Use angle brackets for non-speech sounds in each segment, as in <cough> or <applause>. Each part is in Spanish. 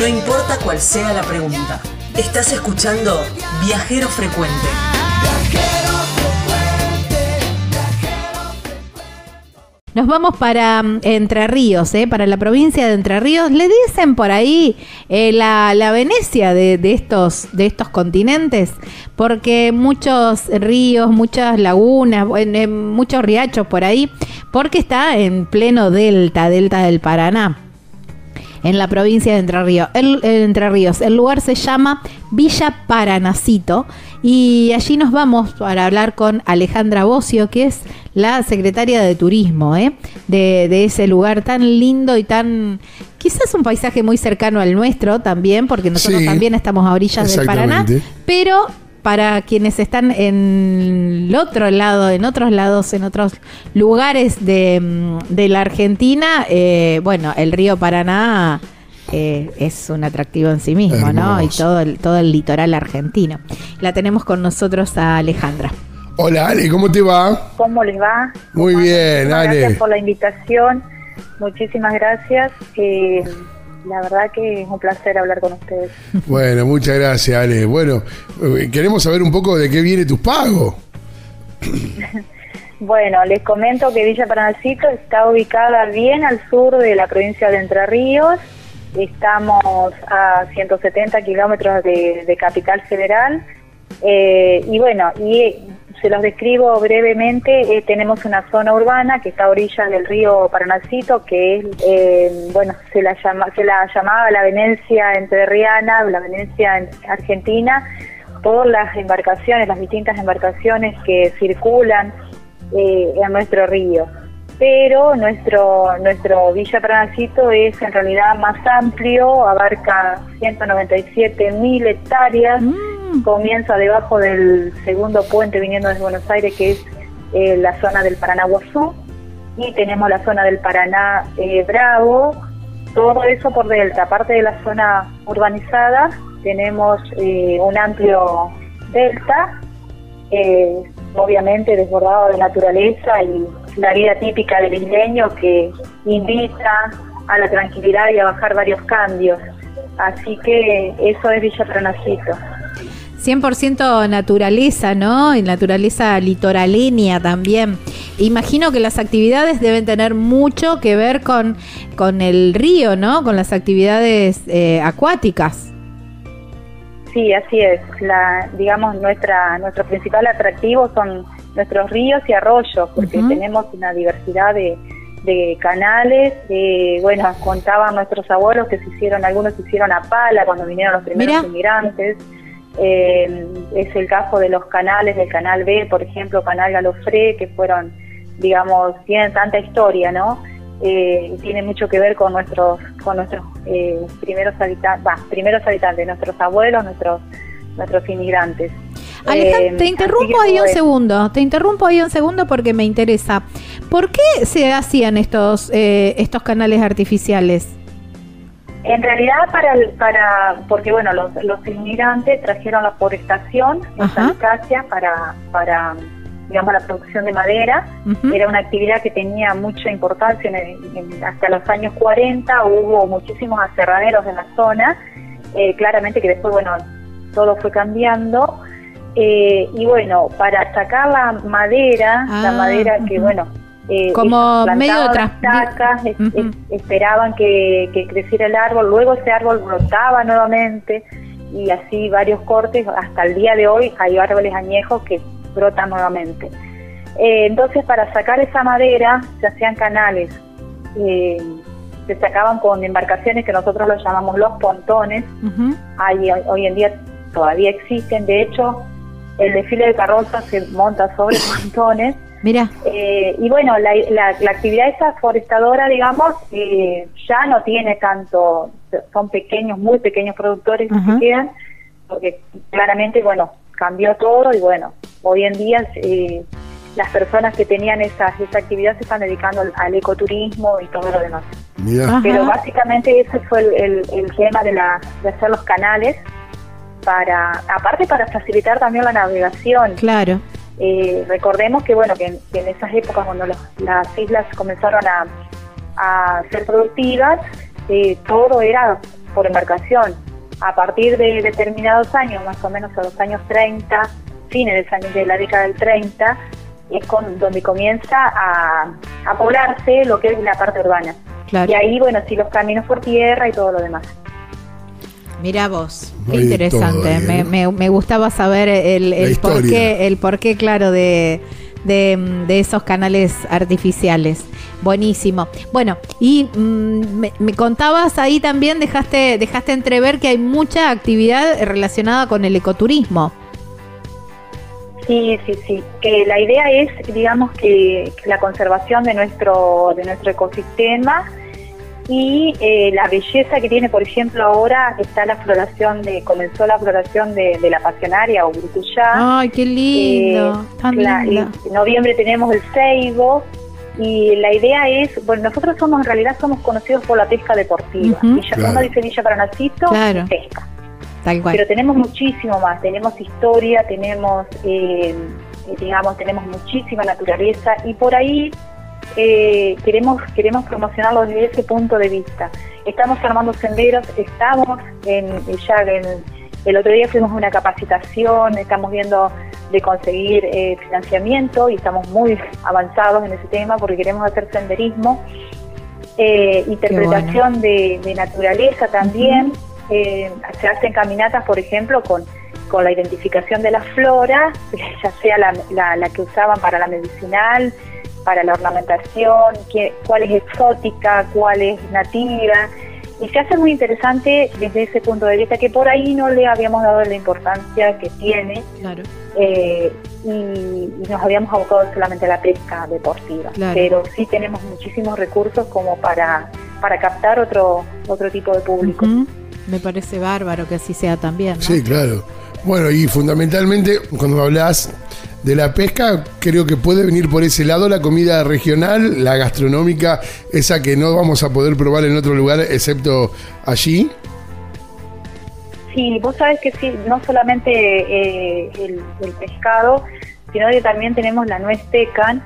No importa cuál sea la pregunta. Estás escuchando Viajero Frecuente. Nos vamos para mm, Entre Ríos, ¿eh? para la provincia de Entre Ríos. Le dicen por ahí eh, la, Venecia de, estos, de estos continentes, porque muchos ríos, muchas lagunas, muchos riachos por ahí, porque está en pleno delta, delta del Paraná en la provincia de Entre Ríos. El, Entre Ríos. El lugar se llama Villa Paranacito y allí nos vamos para hablar con Alejandra Bocio, que es la secretaria de Turismo ¿eh? de, ese lugar tan lindo y tan... Quizás un paisaje muy cercano al nuestro también, porque nosotros también estamos a orillas del Paraná, pero para quienes están en el otro lado, en otros lados, en otros lugares de, mm, la Argentina, eh, bueno, el río Paraná eh, es un atractivo en sí mismo, ¿no? Y todo el, todo el litoral argentino. La tenemos con nosotros a Alejandra. Hola Ale, ¿cómo te va? ¿Cómo les va? Muy bien, Ale. Gracias por la invitación. Muchísimas gracias. Eh, la verdad que es un placer hablar con ustedes. Bueno, muchas gracias, Ale. Bueno, eh, queremos saber un poco de qué viene tus pagos. <laughs> bueno, les comento que Villa Paranacito está ubicada bien al sur de la provincia de Entre Ríos. Estamos a 170 kilómetros de, Capital Federal. Eh, y bueno, y se los describo brevemente. Eh, tenemos una zona urbana que está a orillas del río Paranacito, que es, eh, bueno, se la, llama, se la llamaba la Venecia entrerriana, la Venecia argentina, por las embarcaciones, las distintas embarcaciones que circulan eh, en nuestro río. Pero nuestro, nuestro Villa Paranacito es en realidad más amplio, abarca 197 mil hectáreas. Mm comienza debajo del segundo puente viniendo desde Buenos Aires, que es eh, la zona del Paraná Guazú, y tenemos la zona del Paraná eh, Bravo, todo eso por delta. Aparte de la zona urbanizada, tenemos eh, un amplio delta, obviamente desbordado de naturaleza y la vida típica del isleño que invita a la tranquilidad y a bajar varios cambios. Así que eso es Villa Pronacito. 100% naturaleza, ¿no? Y naturaleza litoraleña también. Imagino que las actividades deben tener mucho que ver con, con el río, ¿no? Con las actividades eh, acuáticas. Sí, así es. La, digamos, nuestra, nuestro principal atractivo son nuestros ríos y arroyos, porque tenemos una diversidad de, de canales. bueno, contaban nuestros abuelos que se hicieron, algunos se hicieron a pala cuando vinieron los primeros inmigrantes. Eh, es el caso de los canales del Canal B, por ejemplo, Canal Galofré, que fueron, digamos, tienen tanta historia, ¿no? Eh, tiene mucho que ver con nuestros con nuestros eh, primeros habitantes, primeros habitantes, nuestros abuelos, nuestros nuestros inmigrantes. Alejandra, te interrumpo ahí un segundo, te interrumpo ahí un segundo porque me interesa. ¿Por qué se hacían estos estos canales artificiales? En realidad, para, para porque bueno, los, los inmigrantes trajeron la forestación en para, para, digamos, la producción de madera. Era una actividad que tenía mucha importancia. hasta los años 40 hubo muchísimos aserraderos en la zona. Eh, claramente que después, bueno, todo fue cambiando. Eh, y bueno, para sacar la madera, la ah, madera que, bueno, eh, como medio de tacas, esperaban que, creciera el árbol, luego ese árbol brotaba nuevamente y así varios cortes, hasta el día de hoy hay árboles añejos que brotan nuevamente. Eh, entonces para sacar esa madera se hacían canales, eh, se sacaban con embarcaciones que nosotros los llamamos los pontones, hoy en día todavía existen, de hecho el desfile de carrozas se monta sobre pontones Mira. Eh, y bueno, la, la, actividad esa forestadora, digamos, eh, ya no tiene tanto, son pequeños, muy pequeños productores que se quedan, porque claramente, bueno, cambió todo y bueno, hoy en día eh, las personas que tenían esa, esa actividad se están dedicando al, ecoturismo y todo lo demás. Pero básicamente ese fue el, el, tema de, la, de hacer los canales para, aparte para facilitar también la navegación. Claro. Eh, recordemos que bueno que en, esas épocas cuando las islas comenzaron a, ser productivas, eh, todo era por embarcación. A partir de determinados años, más o menos a los años 30, fines de, los la década del 30, es con, donde comienza a, a poblarse lo que es la parte urbana. Claro. Y ahí, bueno, sí, los caminos por tierra y todo lo demás. Mira vos, qué interesante. todo ahí, me, ¿eh? me- me gustaba saber el, el porqué, el porqué, claro, de, de, de esos canales artificiales. Buenísimo. Bueno, y mm, me, me contabas ahí también, dejaste, dejaste entrever que hay mucha actividad relacionada con el ecoturismo. Sí, sí, sí. Que la idea es, digamos, que la conservación de nuestro de nuestro ecosistema y eh, la belleza que tiene, por ejemplo, ahora está la floración de comenzó la floración de, de la pasionaria o brutuyá. Ay, qué lindo, Eh, tan lindo. En noviembre tenemos el ceibo y la idea es, bueno, nosotros somos en realidad somos conocidos por la pesca deportiva. Ujú. Villa, Claro. Uno dice Villa Paranacito, Claro. pesca. Tal cual. Pero tenemos muchísimo más, tenemos historia, tenemos, eh, digamos, tenemos muchísima naturaleza y por ahí eh, queremos queremos promocionarlo desde ese punto de vista. Estamos armando senderos, estamos en ya en, el otro día fuimos a una capacitación, estamos viendo de conseguir eh, financiamiento y estamos muy avanzados en ese tema porque queremos hacer senderismo, eh, interpretación de, de naturaleza también. Eh, se hacen caminatas, por ejemplo, con, con la identificación de la flora, <laughs> ya sea la, la- la que usaban para la medicinal, para la ornamentación, qué- cuál es exótica, cuál es nativa. Y se hace muy interesante desde ese punto de vista que por ahí no le habíamos dado la importancia que tiene Claro. eh, y, y nos habíamos abocado solamente a la pesca deportiva. Claro. Pero sí tenemos muchísimos recursos como para, para captar otro, otro tipo de público. Me parece bárbaro que así sea también. ¿no? Sí, claro. Bueno, y fundamentalmente, cuando hablas de la pesca, creo que puede venir por ese lado la comida regional, la gastronómica, esa que no vamos a poder probar en otro lugar excepto allí. Sí, vos sabés que sí, no solamente eh, el, el pescado, sino que también tenemos la nuez pecan,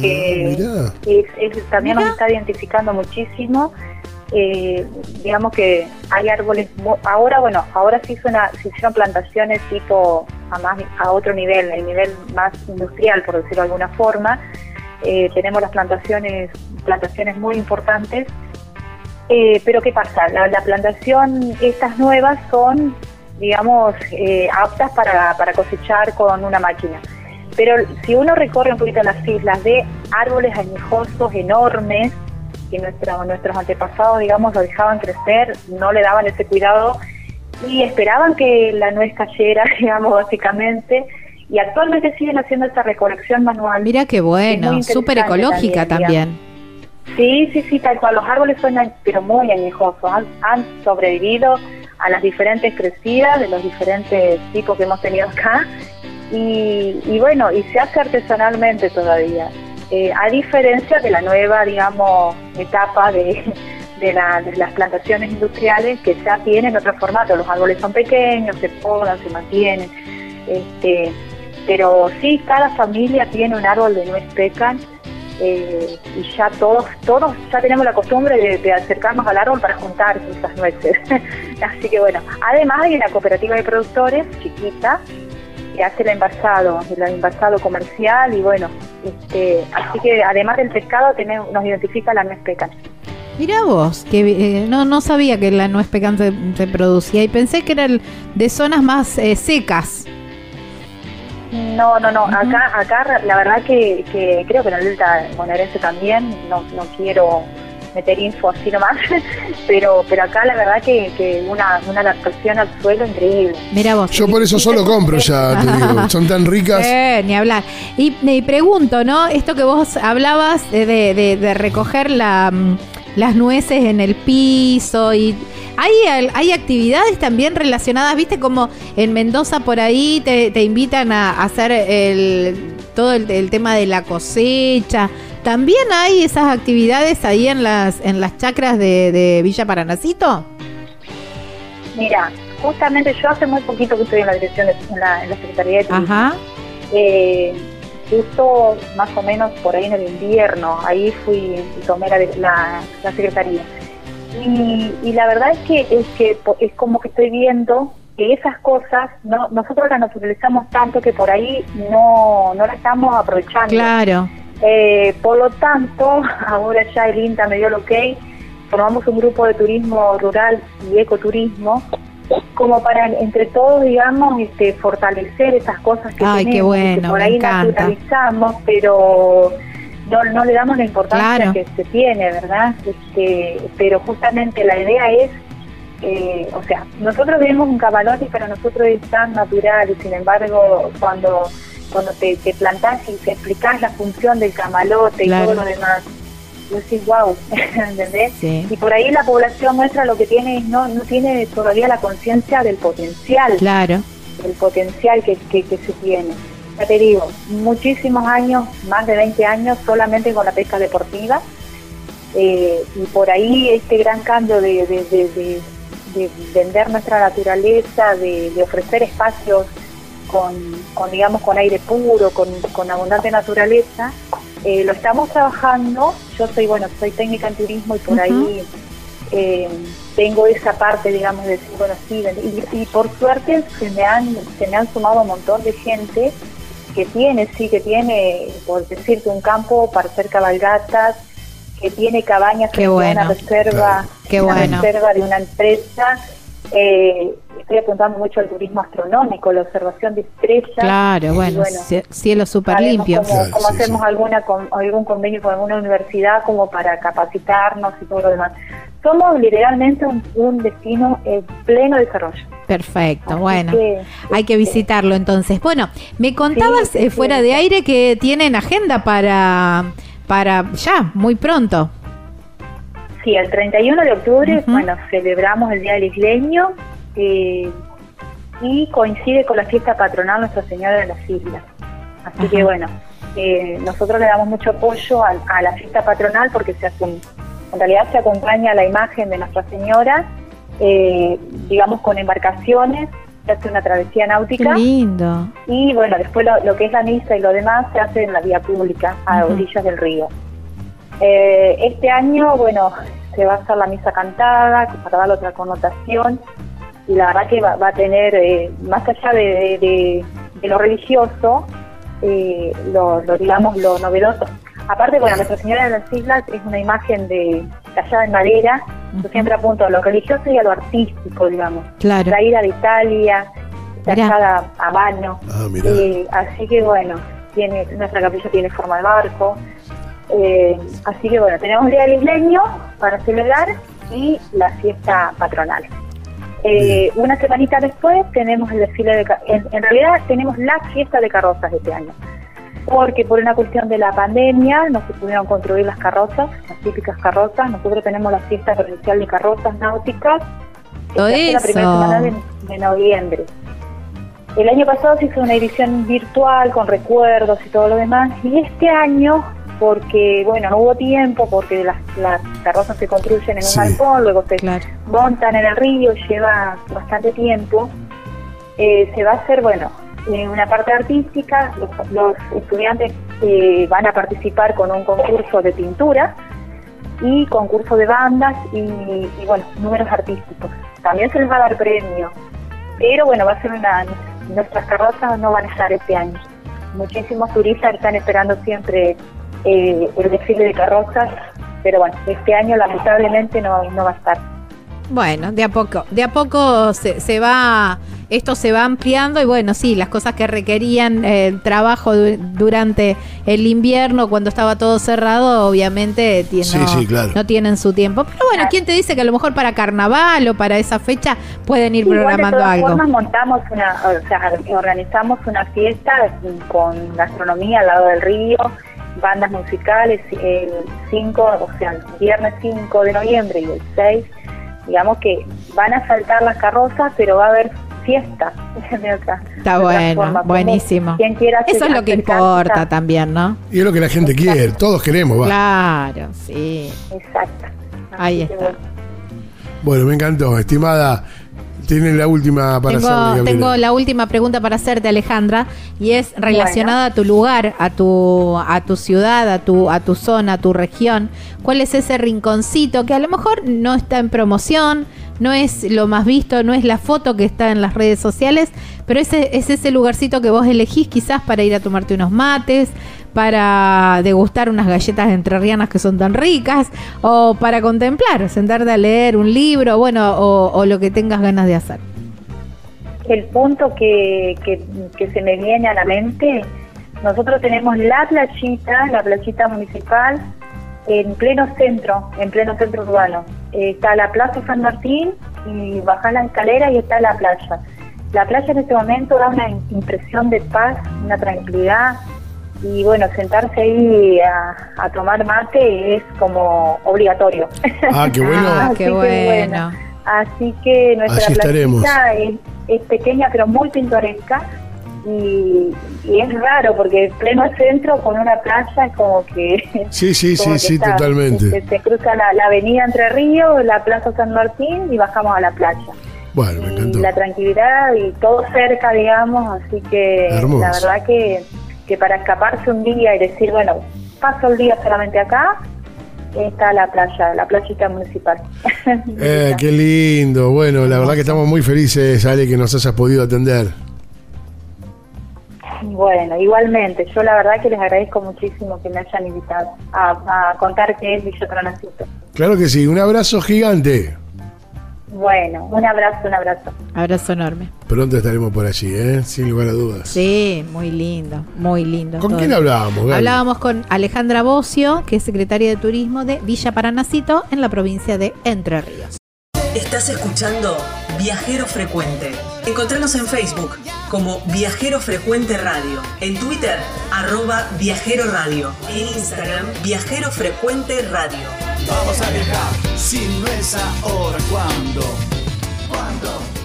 que Ah, es, es- también Mirá. nos está identificando muchísimo. Eh, digamos que hay árboles, ahora bueno, ahora se, hizo una, se hicieron plantaciones tipo a, más, a otro nivel, el nivel más industrial, por decirlo de alguna forma. Eh, tenemos las plantaciones, plantaciones muy importantes. Eh, pero ¿qué pasa? La, la plantación, estas nuevas son, digamos, eh, aptas para, para cosechar con una máquina. Pero si uno recorre un poquito las islas de árboles añejosos enormes, que nuestro- nuestros antepasados, digamos, lo dejaban crecer, no le daban ese cuidado y esperaban que la nuez cayera, <laughs> digamos, básicamente, y actualmente siguen haciendo esa recolección manual. Mira qué bueno, súper ecológica también, también. Sí, sí, sí, tal cual. Los árboles son, pero muy añejosos. Han, han sobrevivido a las diferentes crecidas de los diferentes tipos que hemos tenido acá. Y, y bueno, y se hace artesanalmente todavía. Eh, a diferencia de la nueva, digamos, etapa de, de, la- de las plantaciones industriales que ya tienen otro formato. Los árboles son pequeños, se podan, se mantienen. Este, pero sí, cada familia tiene un árbol de nuez pecan eh, y ya todos todos ya tenemos la costumbre de, de acercarnos al árbol para juntar esas nueces. <laughs> Así que bueno, además hay una cooperativa de productores chiquita que hace el envasado, el envasado comercial y bueno, este, así que además del pescado tenemos, nos identifica la nuez pecan. Mira vos, que eh, no, no sabía que la nuez pecan se, se producía y pensé que era el- de zonas más eh, secas. No, no, no. Acá, acá la verdad que, que creo que en el delta bonaerense también. No, no quiero meter info así nomás, <laughs> pero, pero acá la verdad que, que una, una adaptación al suelo increíble. Mira vos. Yo por eso solo compro ya, te digo. Son tan ricas. <laughs> Eh, ni hablar. Y me pregunto, ¿no? Esto que vos hablabas de, de- de- recoger la, mm, las nueces en el piso y hay, hay actividades también relacionadas, viste, como en Mendoza por ahí te, te invitan a hacer el, todo el, el tema de la cosecha. ¿También hay esas actividades ahí en las, en las chacras de, de Villa Paranacito? Mira, justamente yo hace muy poquito que estoy en la dirección, de, en, la, en la Secretaría de Turismo. Ajá. Eh, justo más o menos por ahí en el invierno, ahí fui y tomé la, la, la secretaría. Y, y la verdad es que, es que es como que estoy viendo que esas cosas no nosotros las naturalizamos tanto que por ahí no, no las estamos aprovechando. Claro. Eh, por lo tanto, ahora ya el INTA me dio el ok, formamos un grupo de turismo rural y ecoturismo, como para entre todos, digamos, este, fortalecer esas cosas que Ay, qué tenemos, que bueno, por me ahí encanta. naturalizamos, pero no, no le damos la importancia Claro. que se tiene, ¿verdad? Este, pero justamente la idea es eh, o sea, nosotros vemos un cavalote y para nosotros es tan natural y sin embargo cuando cuando te, te plantás y te explicás la función del camalote Claro. y todo lo demás, vos decís, wow, <laughs> ¿entendés? Sí. Y por ahí la población nuestra lo que tiene es no, no tiene todavía la conciencia del potencial, Claro. del potencial que, que, que se tiene. Ya te digo, muchísimos años, más de 20 años solamente con la pesca deportiva. Eh, y por ahí este gran cambio de, de- de- de- de vender nuestra naturaleza, de ofrecer espacios con, con, digamos, con aire puro, con, con abundante naturaleza, eh, lo estamos trabajando. Yo soy, bueno, soy técnica en turismo y por ahí eh, tengo esa parte, digamos, de decir, bueno, sí, y, y por suerte se me han se me han sumado un montón de gente que tiene, sí, que tiene, por decirte, un campo para hacer cabalgatas, que tiene cabañas Qué en bueno. una reserva, Qué una bueno. reserva de una empresa. Eh, estoy apuntando mucho al turismo astronómico, la observación de estrellas. Claro, bueno, cielo súper limpio. Cómo, Claro, cómo sí, hacemos sí. alguna con- algún convenio con alguna universidad como para capacitarnos y todo lo demás. Somos literalmente un, un destino en pleno desarrollo. Perfecto, Así bueno. que, Hay que este, visitarlo entonces. Bueno, me contabas Sí, eh, sí, fuera sí. de aire que tienen agenda para, para ya, muy pronto. Sí, el 31 de octubre, bueno, celebramos el Día del Isleño eh, y coincide con la fiesta patronal Nuestra Señora de las Islas. Así que bueno, eh, nosotros le damos mucho apoyo a, a la fiesta patronal porque se hace un- en realidad se acompaña la imagen de Nuestra Señora, eh, digamos con embarcaciones, se hace una travesía Qué náutica lindo. y bueno, después lo, lo que es la misa y lo demás se hace en la vía pública, a orillas del río. Eh, este año, bueno, se va a hacer la misa cantada, que para darle otra connotación, y la verdad que va, va a tener, eh, más allá de, de- de- de lo religioso, eh, lo, lo, digamos, lo novedoso. Aparte, bueno, Nuestra Señora de las Islas es una imagen de tallada en madera, yo siempre apunto a lo religioso y a lo artístico, digamos Claro. traída de Italia, Mirá. tallada a mano. Ah, mirá. Eh, así que bueno, tiene nuestra capilla tiene forma de barco. Eh, así que bueno, tenemos el Día del Isleño para celebrar y la fiesta patronal. Eh, una semanita después tenemos el desfile de... En, en realidad tenemos la fiesta de carrozas este año. Porque por una cuestión de la pandemia no se pudieron construir las carrozas, las típicas carrozas. Nosotros tenemos la fiesta provincial de carrozas náuticas. Todo hace la primera eso. semana de, de noviembre. El año pasado se hizo una edición virtual con recuerdos y todo lo demás. Y este año, porque bueno, no hubo tiempo, porque las, las carrozas se construyen en un Sí. balcón, luego se Claro. montan en el río, lleva bastante tiempo. Eh, se va a hacer, bueno, en una parte artística, los, los estudiantes eh, van a participar con un concurso de pintura y concurso de bandas y, y, bueno, números artísticos. También se les va a dar premio, pero bueno, va a ser una, nuestras carrozas no van a estar este año. Muchísimos turistas están esperando siempre eh, el desfile de carrozas, pero bueno, este año lamentablemente no, no va a estar. Bueno, de a poco, de a poco se, se va, esto se va ampliando y bueno, sí, las cosas que requerían eh, trabajo du- durante el invierno, cuando estaba todo cerrado, obviamente Sí, no, sí, claro. no tienen su tiempo. Pero bueno, ¿quién te dice que a lo mejor para carnaval o para esa fecha pueden ir Sí, igual programando de todas algo? formas montamos una, o sea, organizamos una fiesta con gastronomía al lado del río, bandas musicales el 5, o sea, el viernes 5 de noviembre y el 6, digamos que van a saltar las carrozas, pero va a haber fiesta. <laughs> de otra- Está de bueno, forma. Buenísimo. quien quiera Eso es lo que importa también, ¿no? Y es lo que la gente quiere, todos queremos, va. Claro, sí. Exacto. Ahí Así está. bueno. Bueno, me encantó, estimada. Tienen la última para tengo, tengo la última pregunta para hacerte, Alejandra, y es relacionada a tu lugar, a tu, a tu ciudad, a tu, a tu zona, a tu región. ¿Cuál es ese rinconcito que a lo mejor no está en promoción, no es lo más visto, no es la foto que está en las redes sociales, pero ese, es ese lugarcito que vos elegís quizás para ir a tomarte unos mates, para degustar unas galletas entrerrianas que son tan ricas, o para contemplar, sentarte a leer un libro, bueno, o, lo que tengas ganas de hacer. El punto que, que, se me viene a la mente, nosotros tenemos la playita, la playita municipal, en pleno centro, en pleno centro urbano. Eh, está la Plaza San Martín y bajar la escalera y está la playa. La playa en este momento da una impresión de paz, una tranquilidad y bueno, sentarse ahí a, a tomar mate es como obligatorio. Ah, qué <laughs> bueno. Ah, Así qué que bueno. Así que nuestra Así es, es pequeña pero muy pintoresca y, y es raro porque en pleno centro con una playa es como que <laughs> Sí, sí, sí, sí, totalmente. Se, se cruza la, la avenida Entre Ríos, la Plaza San Martín y bajamos a la playa. Bueno, me Y encantó. la tranquilidad y todo cerca, digamos, así que Hermoso. la verdad que, que para escaparse un día y decir, bueno, paso el día solamente acá, está la playa, la playita municipal. <laughs> Eh, qué lindo. Bueno, la verdad que estamos muy felices, Ale, que nos hayas podido atender. Bueno, igualmente, yo la verdad que les agradezco muchísimo que me hayan invitado a, a contar qué es Villa Tronacito. Claro que sí, un abrazo gigante. Bueno, un abrazo, un abrazo. Abrazo enorme. Pronto estaremos por allí, ¿eh? sin lugar a dudas. Sí, muy lindo, muy lindo. ¿Con todo. quién hablábamos, Gaby? Hablábamos con Alejandra Bocio, que es secretaria de Turismo de Villa Paranacito en la provincia de Entre Ríos. Estás escuchando Viajero Frecuente. Encontranos en Facebook como Viajero Frecuente Radio, en Twitter arroba Viajero Radio, en Instagram Viajero Frecuente Radio. Vamos a viajar, si no es ahora, ¿cuándo? ¿Cuándo?